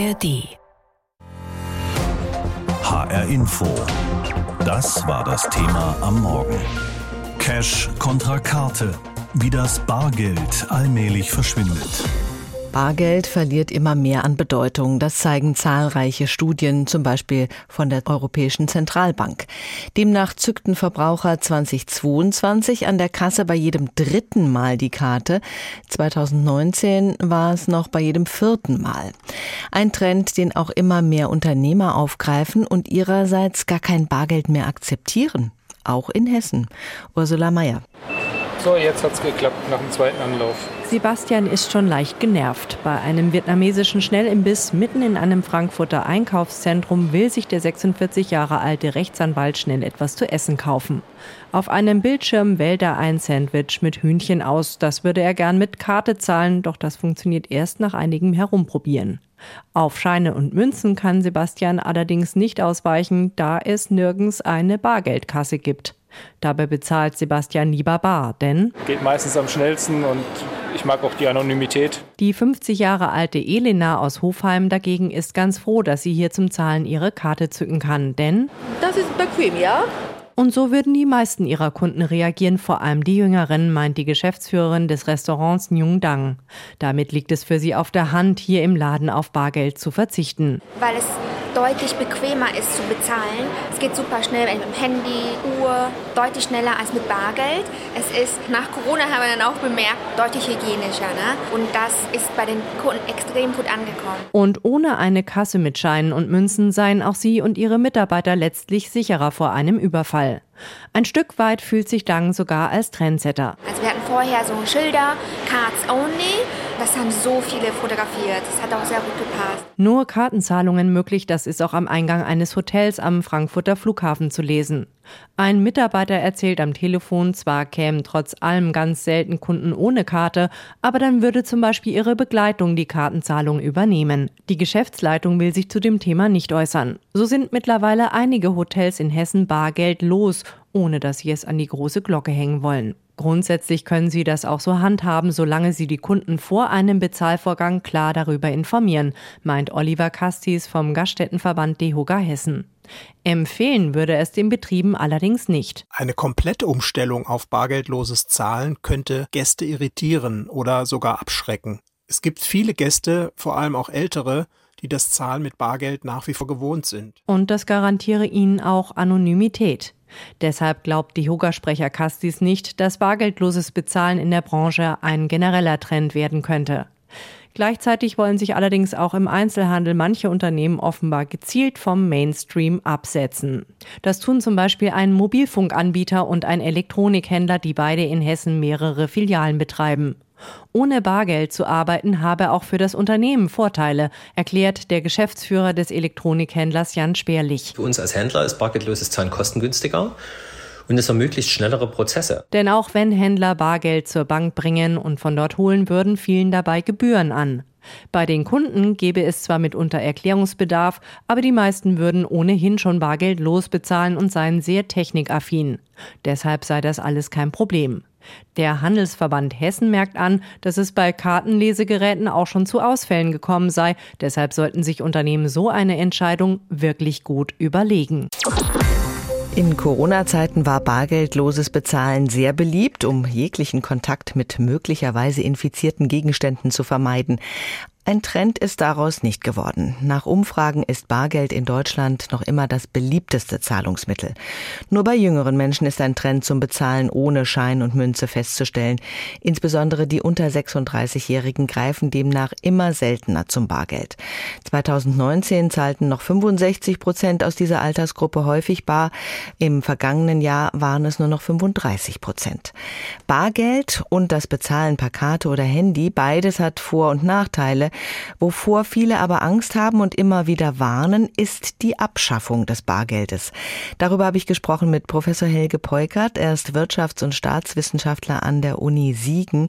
ARD. HR Info. Das war das Thema am Morgen. Cash kontra Karte. Wie das Bargeld allmählich verschwindet. Bargeld verliert immer mehr an Bedeutung. Das zeigen zahlreiche Studien, zum Beispiel von der Europäischen Zentralbank. Demnach zückten Verbraucher 2022 an der Kasse bei jedem dritten Mal die Karte. 2019 war es noch bei jedem vierten Mal. Ein Trend, den auch immer mehr Unternehmer aufgreifen und ihrerseits gar kein Bargeld mehr akzeptieren. Auch in Hessen. Ursula Mayer. So, jetzt hat's geklappt nach dem zweiten Anlauf. Sebastian ist schon leicht genervt. Bei einem vietnamesischen Schnellimbiss mitten in einem Frankfurter Einkaufszentrum will sich der 46 Jahre alte Rechtsanwalt schnell etwas zu essen kaufen. Auf einem Bildschirm wählt er ein Sandwich mit Hühnchen aus. Das würde er gern mit Karte zahlen, doch das funktioniert erst nach einigem Herumprobieren. Auf Scheine und Münzen kann Sebastian allerdings nicht ausweichen, da es nirgends eine Bargeldkasse gibt. Dabei bezahlt Sebastian lieber bar, denn geht meistens am schnellsten und ich mag auch die Anonymität. Die 50 Jahre alte Elena aus Hofheim dagegen ist ganz froh, dass sie hier zum Zahlen ihre Karte zücken kann, denn das ist bequem, ja? Und so würden die meisten ihrer Kunden reagieren, vor allem die Jüngeren, meint die Geschäftsführerin des Restaurants Nyung Dang. Damit liegt es für sie auf der Hand, hier im Laden auf Bargeld zu verzichten. Weil es deutlich bequemer ist zu bezahlen. Es geht super schnell mit dem Handy, Uhr, deutlich schneller als mit Bargeld. Es ist nach Corona haben wir dann auch bemerkt, deutlich hygienischer. Ne? Und das ist bei den Kunden extrem gut angekommen. Und ohne eine Kasse mit Scheinen und Münzen seien auch sie und ihre Mitarbeiter letztlich sicherer vor einem Überfall. Ein Stück weit fühlt sich Dang sogar als Trendsetter. Also wir hatten vorher so Schilder, Cards Only. Das haben so viele fotografiert. Das hat auch sehr gut gepasst. Nur Kartenzahlungen möglich, das ist auch am Eingang eines Hotels am Frankfurter Flughafen zu lesen. Ein Mitarbeiter erzählt am Telefon, zwar kämen trotz allem ganz selten Kunden ohne Karte, aber dann würde zum Beispiel ihre Begleitung die Kartenzahlung übernehmen. Die Geschäftsleitung will sich zu dem Thema nicht äußern. So sind mittlerweile einige Hotels in Hessen Bargeld los, ohne dass sie es an die große Glocke hängen wollen. Grundsätzlich können Sie das auch so handhaben, solange Sie die Kunden vor einem Bezahlvorgang klar darüber informieren, meint Oliver Kastis vom Gaststättenverband DEHOGA Hessen. Empfehlen würde es den Betrieben allerdings nicht. Eine komplette Umstellung auf bargeldloses Zahlen könnte Gäste irritieren oder sogar abschrecken. Es gibt viele Gäste, vor allem auch ältere, die das Zahlen mit Bargeld nach wie vor gewohnt sind. Und das garantiere ihnen auch Anonymität. Deshalb glaubt die Yoga-Sprecher Kastis nicht, dass bargeldloses Bezahlen in der Branche ein genereller Trend werden könnte. Gleichzeitig wollen sich allerdings auch im Einzelhandel manche Unternehmen offenbar gezielt vom Mainstream absetzen. Das tun zum Beispiel ein Mobilfunkanbieter und ein Elektronikhändler, die beide in Hessen mehrere Filialen betreiben. Ohne Bargeld zu arbeiten habe auch für das Unternehmen Vorteile, erklärt der Geschäftsführer des Elektronikhändlers Jan Speerlich. Für uns als Händler ist bargeldloses Zahlen kostengünstiger und es ermöglicht schnellere Prozesse. Denn auch wenn Händler Bargeld zur Bank bringen und von dort holen würden, fielen dabei Gebühren an. Bei den Kunden gäbe es zwar mitunter Erklärungsbedarf, aber die meisten würden ohnehin schon Bargeld losbezahlen und seien sehr technikaffin. Deshalb sei das alles kein Problem. Der Handelsverband Hessen merkt an, dass es bei Kartenlesegeräten auch schon zu Ausfällen gekommen sei. Deshalb sollten sich Unternehmen so eine Entscheidung wirklich gut überlegen. In Corona-Zeiten war bargeldloses Bezahlen sehr beliebt, um jeglichen Kontakt mit möglicherweise infizierten Gegenständen zu vermeiden. Ein Trend ist daraus nicht geworden. Nach Umfragen ist Bargeld in Deutschland noch immer das beliebteste Zahlungsmittel. Nur bei jüngeren Menschen ist ein Trend zum Bezahlen ohne Schein und Münze festzustellen. Insbesondere die unter 36-Jährigen greifen demnach immer seltener zum Bargeld. 2019 zahlten noch 65 Prozent aus dieser Altersgruppe häufig bar. Im vergangenen Jahr waren es nur noch 35 Prozent. Bargeld und das Bezahlen per Karte oder Handy, beides hat Vor- und Nachteile. Wovor viele aber Angst haben und immer wieder warnen, ist die Abschaffung des Bargeldes. Darüber habe ich gesprochen mit Professor Helge Peukert. Er ist Wirtschafts- und Staatswissenschaftler an der Uni Siegen.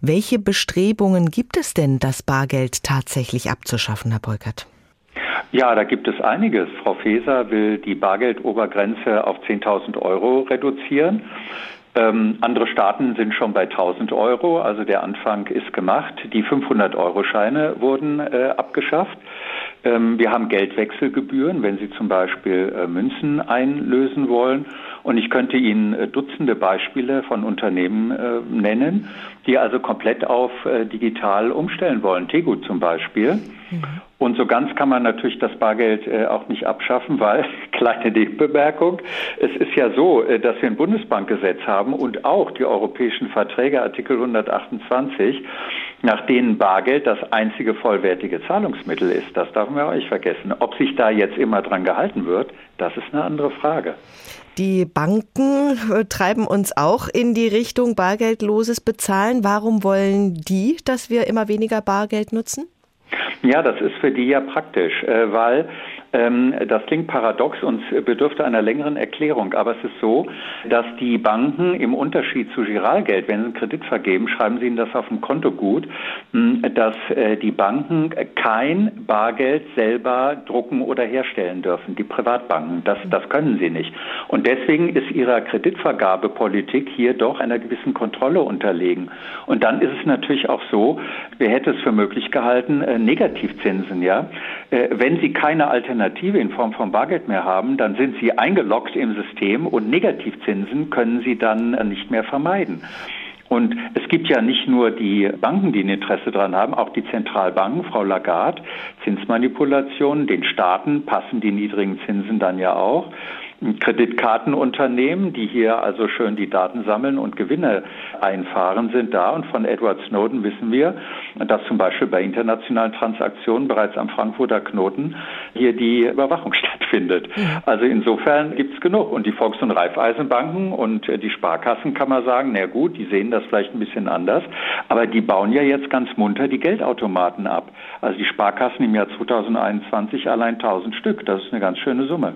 Welche Bestrebungen gibt es denn, das Bargeld tatsächlich abzuschaffen, Herr Peukert? Ja, da gibt es einiges. Frau Feser will die Bargeldobergrenze auf 10.000 Euro reduzieren. Ähm, andere Staaten sind schon bei 1000 Euro, also der Anfang ist gemacht. Die 500-Euro-Scheine wurden äh, abgeschafft. Ähm, wir haben Geldwechselgebühren, wenn Sie zum Beispiel äh, Münzen einlösen wollen. Und ich könnte Ihnen äh, Dutzende Beispiele von Unternehmen äh, nennen, die also komplett auf äh, digital umstellen wollen. Tegut zum Beispiel. Mhm. Und so ganz kann man natürlich das Bargeld äh, auch nicht abschaffen, weil, kleine Nebenbemerkung, es ist ja so, äh, dass wir ein Bundesbankgesetz haben und auch die europäischen Verträge, Artikel 128, nach denen Bargeld das einzige vollwertige Zahlungsmittel ist. Das darf man auch nicht vergessen. Ob sich da jetzt immer dran gehalten wird, das ist eine andere Frage. Die Banken äh, treiben uns auch in die Richtung bargeldloses Bezahlen. Warum wollen die, dass wir immer weniger Bargeld nutzen? Ja, das ist für die ja praktisch, äh, weil das klingt paradox und bedürfte einer längeren Erklärung, aber es ist so, dass die Banken im Unterschied zu Giralgeld, wenn sie einen Kredit vergeben, schreiben sie ihnen das auf dem Konto gut, hm, dass äh, die Banken kein Bargeld selber drucken oder herstellen dürfen, die Privatbanken. Das, das können sie nicht. Und deswegen ist ihrer Kreditvergabepolitik hier doch einer gewissen Kontrolle unterlegen. Und dann ist es natürlich auch so, wer hätte es für möglich gehalten, äh, Negativzinsen, ja, äh, wenn sie keine Alternative Alternative in Form von Bargeld mehr haben, dann sind Sie eingeloggt im System und Negativzinsen können Sie dann nicht mehr vermeiden. Und es gibt ja nicht nur die Banken, die ein Interesse daran haben, auch die Zentralbanken, Frau Lagarde, Zinsmanipulationen, den Staaten passen die niedrigen Zinsen dann ja auch. Kreditkartenunternehmen, die hier also schön die Daten sammeln und Gewinne einfahren, sind da. Und von Edward Snowden wissen wir, dass zum Beispiel bei internationalen Transaktionen bereits am Frankfurter Knoten hier die Überwachung stattfindet. Also insofern gibt es genug. Und die Volks- und Raiffeisenbanken und die Sparkassen kann man sagen, na gut, die sehen das vielleicht ein bisschen anders, aber die bauen ja jetzt ganz munter die Geldautomaten ab. Also die Sparkassen im Jahr 2021 allein 1000 Stück. Das ist eine ganz schöne Summe.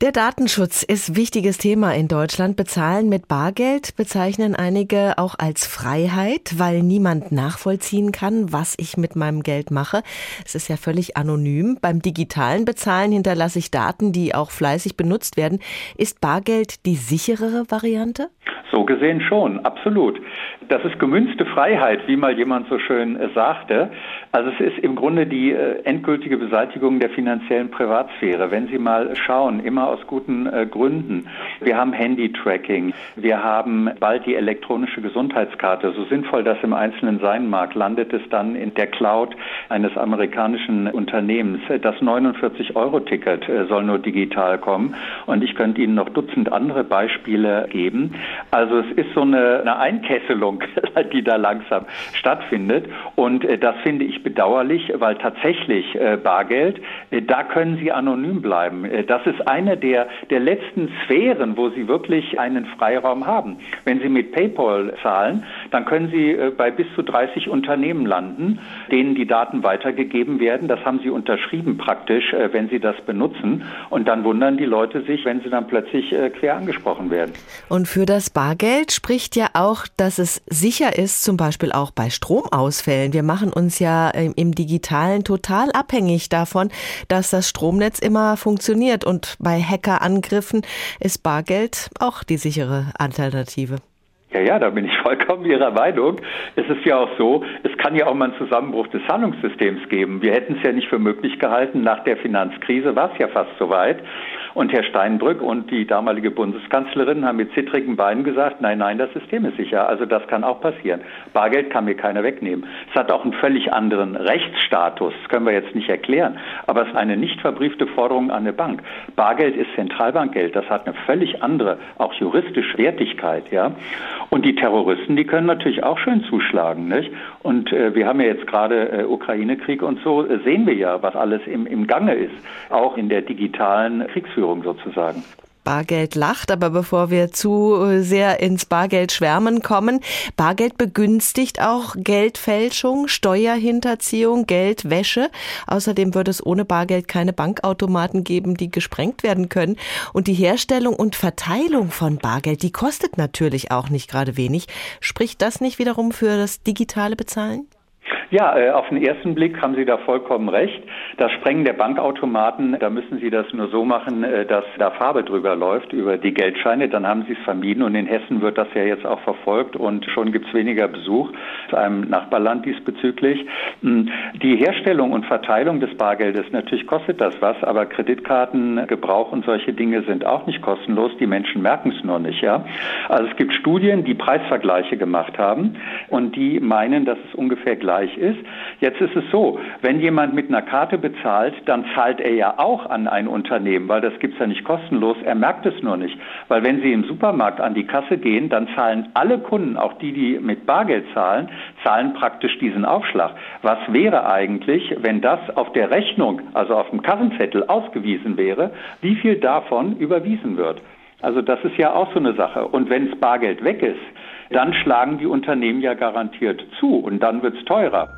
Der Datenschutz ist wichtiges Thema in Deutschland. Bezahlen mit Bargeld bezeichnen einige auch als Freiheit, weil niemand nachvollziehen kann, was ich mit meinem Geld mache. Es ist ja völlig anonym. Beim digitalen Bezahlen hinterlasse ich Daten, die auch fleißig benutzt werden. Ist Bargeld die sicherere Variante? So gesehen schon, absolut. Das ist gemünzte Freiheit, wie mal jemand so schön äh, sagte. Also es ist im Grunde die äh, endgültige Beseitigung der finanziellen Privatsphäre. Wenn Sie mal schauen, immer aus guten äh, Gründen. Wir haben Handy-Tracking, wir haben bald die elektronische Gesundheitskarte. So sinnvoll das im Einzelnen sein mag, landet es dann in der Cloud eines amerikanischen Unternehmens. Das 49-Euro-Ticket soll nur digital kommen und ich könnte Ihnen noch Dutzend andere Beispiele geben. Also es ist so eine, eine Einkesselung, die da langsam stattfindet. Und äh, das finde ich bedauerlich, weil tatsächlich äh, Bargeld, äh, da können Sie anonym bleiben. Äh, das ist eine der, der letzten Sphären, wo Sie wirklich einen Freiraum haben. Wenn Sie mit PayPal zahlen, dann können Sie äh, bei bis zu 30 Unternehmen landen, denen die Daten weitergegeben werden. Das haben Sie unterschrieben praktisch, äh, wenn Sie das benutzen. Und dann wundern die Leute sich, wenn sie dann plötzlich quer angesprochen werden. Und für das Bargeld spricht ja auch, dass es sicher ist, zum Beispiel auch bei Stromausfällen. Wir machen uns ja im Digitalen total abhängig davon, dass das Stromnetz immer funktioniert. Und bei Hackerangriffen ist Bargeld auch die sichere Alternative. Ja, ja, da bin ich vollkommen Ihrer Meinung. Es ist ja auch so, es kann ja auch mal einen Zusammenbruch des Zahlungssystems geben. Wir hätten es ja nicht für möglich gehalten. Nach der Finanzkrise war es ja fast soweit. Und Herr Steinbrück und die damalige Bundeskanzlerin haben mit zittrigen Beinen gesagt, nein, nein, das System ist sicher. Also das kann auch passieren. Bargeld kann mir keiner wegnehmen. Es hat auch einen völlig anderen Rechtsstatus. Das können wir jetzt nicht erklären. Aber es ist eine nicht verbriefte Forderung an eine Bank. Bargeld ist Zentralbankgeld. Das hat eine völlig andere, auch juristische Wertigkeit, ja. Und die Terroristen, die können natürlich auch schön zuschlagen, nicht? Und äh, wir haben ja jetzt gerade äh, Ukraine-Krieg und so, äh, sehen wir ja, was alles im, im Gange ist. Auch in der digitalen Kriegsführung. Sozusagen. Bargeld lacht, aber bevor wir zu sehr ins Bargeld schwärmen kommen, Bargeld begünstigt auch Geldfälschung, Steuerhinterziehung, Geldwäsche. Außerdem würde es ohne Bargeld keine Bankautomaten geben, die gesprengt werden können. Und die Herstellung und Verteilung von Bargeld, die kostet natürlich auch nicht gerade wenig. Spricht das nicht wiederum für das digitale Bezahlen? Ja, äh, auf den ersten Blick haben Sie da vollkommen recht. Das Sprengen der Bankautomaten, da müssen Sie das nur so machen, äh, dass da Farbe drüber läuft über die Geldscheine. Dann haben Sie es vermieden und in Hessen wird das ja jetzt auch verfolgt und schon gibt es weniger Besuch zu einem Nachbarland diesbezüglich. Hm, die Herstellung und Verteilung des Bargeldes, natürlich kostet das was, aber Kreditkartengebrauch und solche Dinge sind auch nicht kostenlos. Die Menschen merken es nur nicht. Ja? Also es gibt Studien, die Preisvergleiche gemacht haben und die meinen, dass es ungefähr gleich ist. Jetzt ist es so, wenn jemand mit einer Karte bezahlt, dann zahlt er ja auch an ein Unternehmen, weil das gibt es ja nicht kostenlos. Er merkt es nur nicht. Weil wenn Sie im Supermarkt an die Kasse gehen, dann zahlen alle Kunden, auch die, die mit Bargeld zahlen, zahlen praktisch diesen Aufschlag. Was wäre eigentlich, wenn das auf der Rechnung, also auf dem Kassenzettel ausgewiesen wäre, wie viel davon überwiesen wird? Also das ist ja auch so eine Sache. Und wenn das Bargeld weg ist, dann schlagen die Unternehmen ja garantiert zu und dann wird es teurer.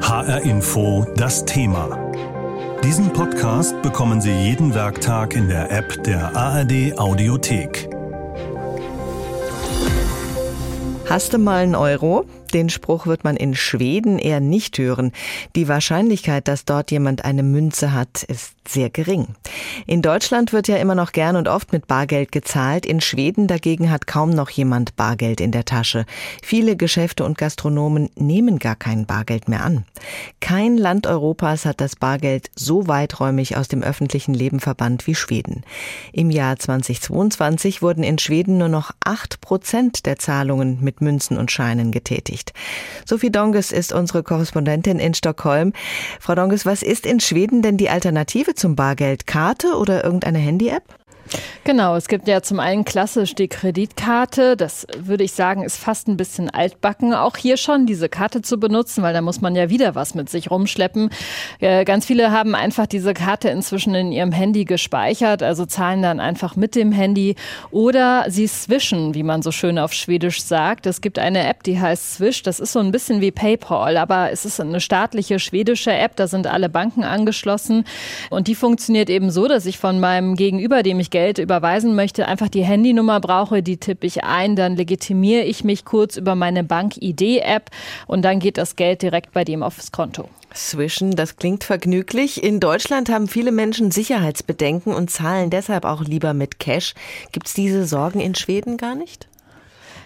HR Info das Thema. Diesen Podcast bekommen Sie jeden Werktag in der App der ARD Audiothek. Hast du mal einen Euro? Den Spruch wird man in Schweden eher nicht hören. Die Wahrscheinlichkeit, dass dort jemand eine Münze hat, ist sehr gering. In Deutschland wird ja immer noch gern und oft mit Bargeld gezahlt. In Schweden dagegen hat kaum noch jemand Bargeld in der Tasche. Viele Geschäfte und Gastronomen nehmen gar kein Bargeld mehr an. Kein Land Europas hat das Bargeld so weiträumig aus dem öffentlichen Leben verbannt wie Schweden. Im Jahr 2022 wurden in Schweden nur noch acht Prozent der Zahlungen mit Münzen und Scheinen getätigt beschäftigt. Sophie Donges ist unsere Korrespondentin in Stockholm. Frau Donges, was ist in Schweden denn die Alternative zum Bargeld? Karte oder irgendeine Handy-App? Genau, es gibt ja zum einen klassisch die Kreditkarte. Das würde ich sagen, ist fast ein bisschen altbacken. Auch hier schon diese Karte zu benutzen, weil da muss man ja wieder was mit sich rumschleppen. Ganz viele haben einfach diese Karte inzwischen in ihrem Handy gespeichert, also zahlen dann einfach mit dem Handy oder sie swischen, wie man so schön auf Schwedisch sagt. Es gibt eine App, die heißt Swish. Das ist so ein bisschen wie PayPal, aber es ist eine staatliche schwedische App. Da sind alle Banken angeschlossen und die funktioniert eben so, dass ich von meinem Gegenüber, dem ich Geld Geld überweisen möchte, einfach die Handynummer brauche, die tippe ich ein, dann legitimiere ich mich kurz über meine Bank-ID-App und dann geht das Geld direkt bei dem aufs Konto. Zwischen, das klingt vergnüglich. In Deutschland haben viele Menschen Sicherheitsbedenken und zahlen deshalb auch lieber mit Cash. Gibt es diese Sorgen in Schweden gar nicht?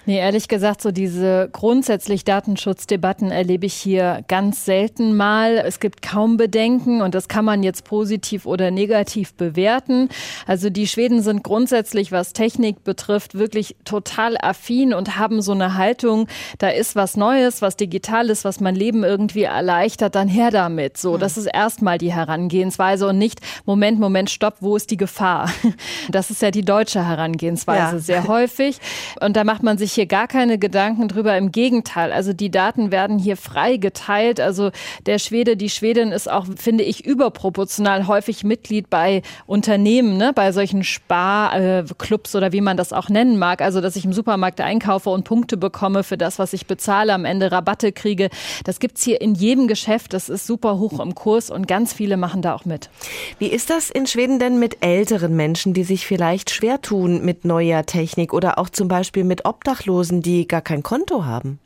Nee, ehrlich gesagt, so diese grundsätzlich Datenschutzdebatten erlebe ich hier ganz selten mal. Es gibt kaum Bedenken und das kann man jetzt positiv oder negativ bewerten. Also die Schweden sind grundsätzlich, was Technik betrifft, wirklich total affin und haben so eine Haltung, da ist was Neues, was Digitales, was mein Leben irgendwie erleichtert, dann her damit. So, hm. das ist erstmal die Herangehensweise und nicht, Moment, Moment, stopp, wo ist die Gefahr? Das ist ja die deutsche Herangehensweise ja. sehr häufig. Und da macht man sich hier gar keine Gedanken drüber. Im Gegenteil, also die Daten werden hier frei geteilt. Also der Schwede, die Schwedin ist auch, finde ich, überproportional häufig Mitglied bei Unternehmen, ne? bei solchen Sparclubs oder wie man das auch nennen mag. Also dass ich im Supermarkt einkaufe und Punkte bekomme für das, was ich bezahle, am Ende Rabatte kriege. Das gibt es hier in jedem Geschäft. Das ist super hoch im Kurs und ganz viele machen da auch mit. Wie ist das in Schweden denn mit älteren Menschen, die sich vielleicht schwer tun mit neuer Technik oder auch zum Beispiel mit Obdachlosen, die gar kein Konto haben?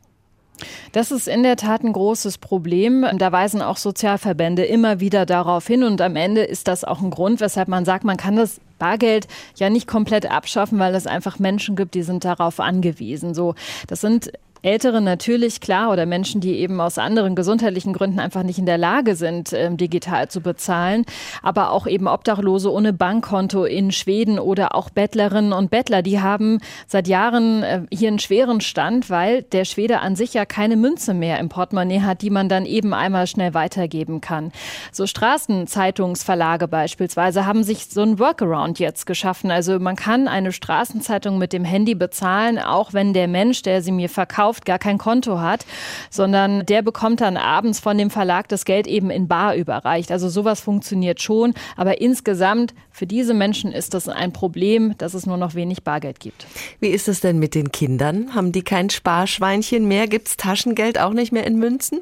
Das ist in der Tat ein großes Problem. Da weisen auch Sozialverbände immer wieder darauf hin. Und am Ende ist das auch ein Grund, weshalb man sagt, man kann das Bargeld ja nicht komplett abschaffen, weil es einfach Menschen gibt, die sind darauf angewiesen. So, das sind Ältere natürlich, klar, oder Menschen, die eben aus anderen gesundheitlichen Gründen einfach nicht in der Lage sind, ähm, digital zu bezahlen, aber auch eben Obdachlose ohne Bankkonto in Schweden oder auch Bettlerinnen und Bettler, die haben seit Jahren äh, hier einen schweren Stand, weil der Schwede an sich ja keine Münze mehr im Portemonnaie hat, die man dann eben einmal schnell weitergeben kann. So Straßenzeitungsverlage beispielsweise haben sich so ein Workaround jetzt geschaffen. Also man kann eine Straßenzeitung mit dem Handy bezahlen, auch wenn der Mensch, der sie mir verkauft, kauft, gar kein Konto hat, sondern der bekommt dann abends von dem Verlag das Geld eben in Bar überreicht. Also sowas funktioniert schon, aber insgesamt für diese Menschen ist das ein Problem, dass es nur noch wenig Bargeld gibt. Wie ist es denn mit den Kindern? Haben die kein Sparschweinchen mehr? Gibt es Taschengeld auch nicht mehr in Münzen?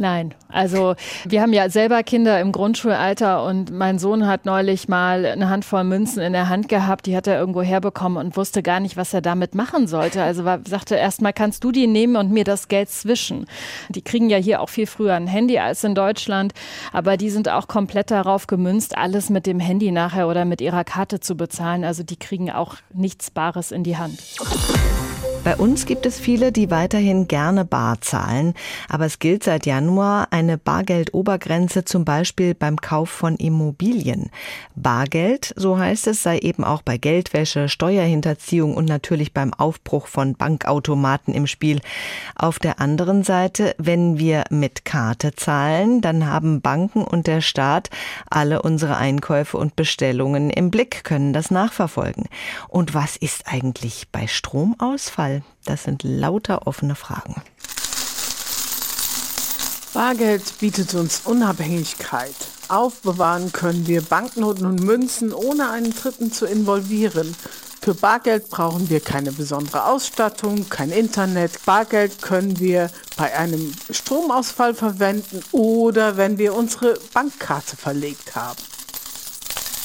Nein, also wir haben ja selber Kinder im Grundschulalter und mein Sohn hat neulich mal eine Handvoll Münzen in der Hand gehabt, die hat er irgendwo herbekommen und wusste gar nicht, was er damit machen sollte. Also war, sagte erstmal, kannst du die nehmen und mir das Geld zwischen. Die kriegen ja hier auch viel früher ein Handy als in Deutschland, aber die sind auch komplett darauf gemünzt, alles mit dem Handy nachher oder mit ihrer Karte zu bezahlen. Also die kriegen auch nichts Bares in die Hand. Bei uns gibt es viele, die weiterhin gerne bar zahlen, aber es gilt seit Januar eine Bargeldobergrenze zum Beispiel beim Kauf von Immobilien. Bargeld, so heißt es, sei eben auch bei Geldwäsche, Steuerhinterziehung und natürlich beim Aufbruch von Bankautomaten im Spiel. Auf der anderen Seite, wenn wir mit Karte zahlen, dann haben Banken und der Staat alle unsere Einkäufe und Bestellungen im Blick, können das nachverfolgen. Und was ist eigentlich bei Stromausfall? Fall? Das sind lauter offene Fragen. Bargeld bietet uns Unabhängigkeit. Aufbewahren können wir Banknoten und Münzen, ohne einen Dritten zu involvieren. Für Bargeld brauchen wir keine besondere Ausstattung, kein Internet. Bargeld können wir bei einem Stromausfall verwenden oder wenn wir unsere Bankkarte verlegt haben.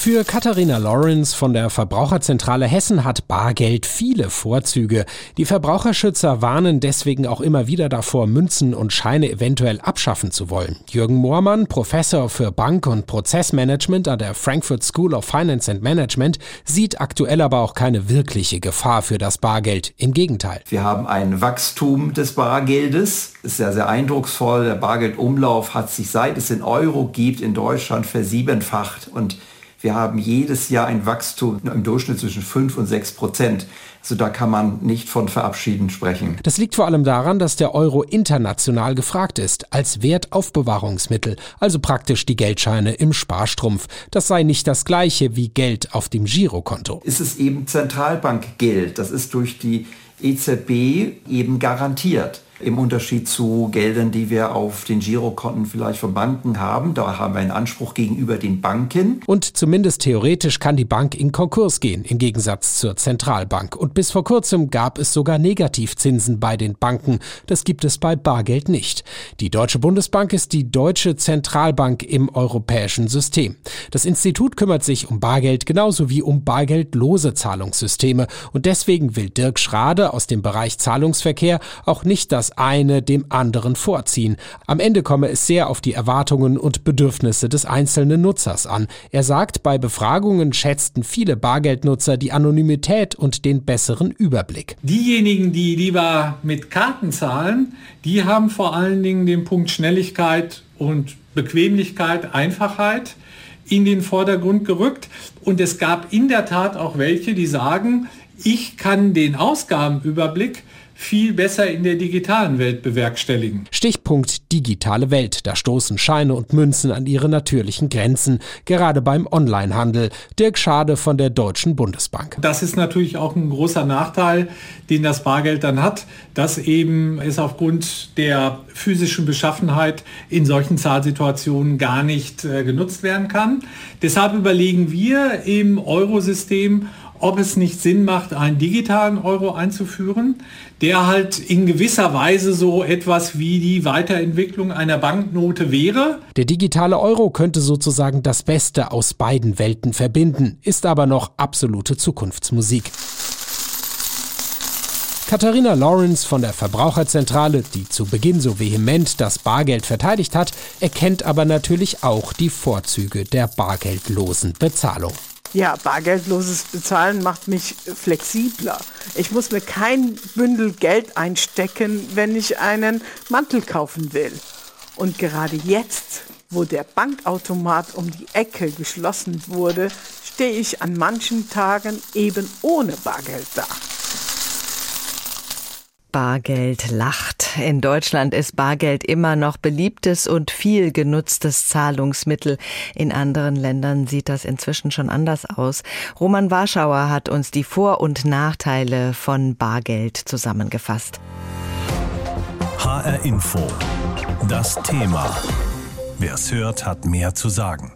Für Katharina Lawrence von der Verbraucherzentrale Hessen hat Bargeld viele Vorzüge. Die Verbraucherschützer warnen deswegen auch immer wieder davor, Münzen und Scheine eventuell abschaffen zu wollen. Jürgen Moormann, Professor für Bank- und Prozessmanagement an der Frankfurt School of Finance and Management, sieht aktuell aber auch keine wirkliche Gefahr für das Bargeld. Im Gegenteil. Wir haben ein Wachstum des Bargeldes. Ist ja sehr eindrucksvoll. Der Bargeldumlauf hat sich seit es den Euro gibt in Deutschland versiebenfacht und wir haben jedes Jahr ein Wachstum im Durchschnitt zwischen 5 und 6 Prozent. Also da kann man nicht von Verabschieden sprechen. Das liegt vor allem daran, dass der Euro international gefragt ist, als Wertaufbewahrungsmittel, also praktisch die Geldscheine im Sparstrumpf. Das sei nicht das gleiche wie Geld auf dem Girokonto. Ist es eben Zentralbankgeld. Das ist durch die EZB eben garantiert. Im Unterschied zu Geldern, die wir auf den Girokonten vielleicht von Banken haben. Da haben wir einen Anspruch gegenüber den Banken. Und zumindest theoretisch kann die Bank in Konkurs gehen, im Gegensatz zur Zentralbank. Und bis vor kurzem gab es sogar Negativzinsen bei den Banken. Das gibt es bei Bargeld nicht. Die Deutsche Bundesbank ist die deutsche Zentralbank im europäischen System. Das Institut kümmert sich um Bargeld genauso wie um bargeldlose Zahlungssysteme. Und deswegen will Dirk Schrade aus dem Bereich Zahlungsverkehr auch nicht das eine dem anderen vorziehen. Am Ende komme es sehr auf die Erwartungen und Bedürfnisse des einzelnen Nutzers an. Er sagt, bei Befragungen schätzten viele Bargeldnutzer die Anonymität und den besseren Überblick. Diejenigen, die lieber mit Karten zahlen, die haben vor allen Dingen den Punkt Schnelligkeit und Bequemlichkeit, Einfachheit in den Vordergrund gerückt. Und es gab in der Tat auch welche, die sagen, ich kann den Ausgabenüberblick viel besser in der digitalen Welt bewerkstelligen. Stichpunkt digitale Welt. Da stoßen Scheine und Münzen an ihre natürlichen Grenzen, gerade beim Onlinehandel. Dirk Schade von der Deutschen Bundesbank. Das ist natürlich auch ein großer Nachteil, den das Bargeld dann hat, dass eben es aufgrund der physischen Beschaffenheit in solchen Zahlsituationen gar nicht äh, genutzt werden kann. Deshalb überlegen wir im Eurosystem, ob es nicht Sinn macht, einen digitalen Euro einzuführen, der halt in gewisser Weise so etwas wie die Weiterentwicklung einer Banknote wäre. Der digitale Euro könnte sozusagen das Beste aus beiden Welten verbinden, ist aber noch absolute Zukunftsmusik. Katharina Lawrence von der Verbraucherzentrale, die zu Beginn so vehement das Bargeld verteidigt hat, erkennt aber natürlich auch die Vorzüge der bargeldlosen Bezahlung. Ja, bargeldloses Bezahlen macht mich flexibler. Ich muss mir kein Bündel Geld einstecken, wenn ich einen Mantel kaufen will. Und gerade jetzt, wo der Bankautomat um die Ecke geschlossen wurde, stehe ich an manchen Tagen eben ohne Bargeld da. Bargeld lacht. In Deutschland ist Bargeld immer noch beliebtes und viel genutztes Zahlungsmittel. In anderen Ländern sieht das inzwischen schon anders aus. Roman Warschauer hat uns die Vor- und Nachteile von Bargeld zusammengefasst. HR Info. Das Thema. Wer es hört, hat mehr zu sagen.